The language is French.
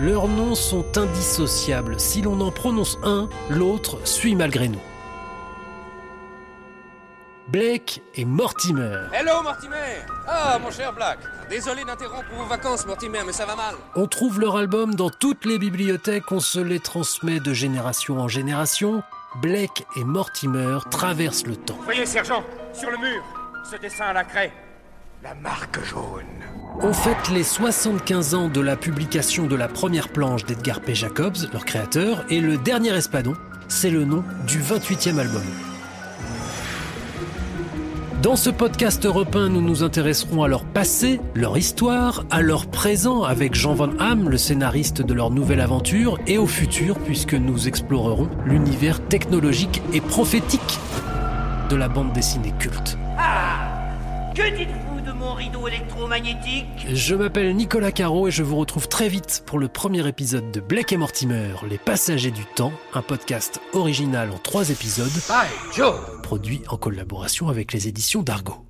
Leurs noms sont indissociables. Si l'on en prononce un, l'autre suit malgré nous. Blake et Mortimer. Hello Mortimer Ah mon cher Black Désolé d'interrompre vos vacances Mortimer, mais ça va mal. On trouve leur album dans toutes les bibliothèques, on se les transmet de génération en génération. Blake et Mortimer traversent le temps. Voyez sergent, sur le mur, ce dessin à la craie. La marque jaune. On fête les 75 ans de la publication de la première planche d'Edgar P. Jacobs, leur créateur, et le dernier espadon, c'est le nom du 28e album. Dans ce podcast européen, nous nous intéresserons à leur passé, leur histoire, à leur présent avec Jean Van Hamme, le scénariste de leur nouvelle aventure, et au futur puisque nous explorerons l'univers technologique et prophétique de la bande dessinée culte. Ah Que dites-vous de mon rideau électromagnétique Je m'appelle Nicolas Caro et je vous retrouve très vite pour le premier épisode de Blake et Mortimer, Les Passagers du Temps, un podcast original en trois épisodes, Hi, Joe produit en collaboration avec les éditions d'Argo.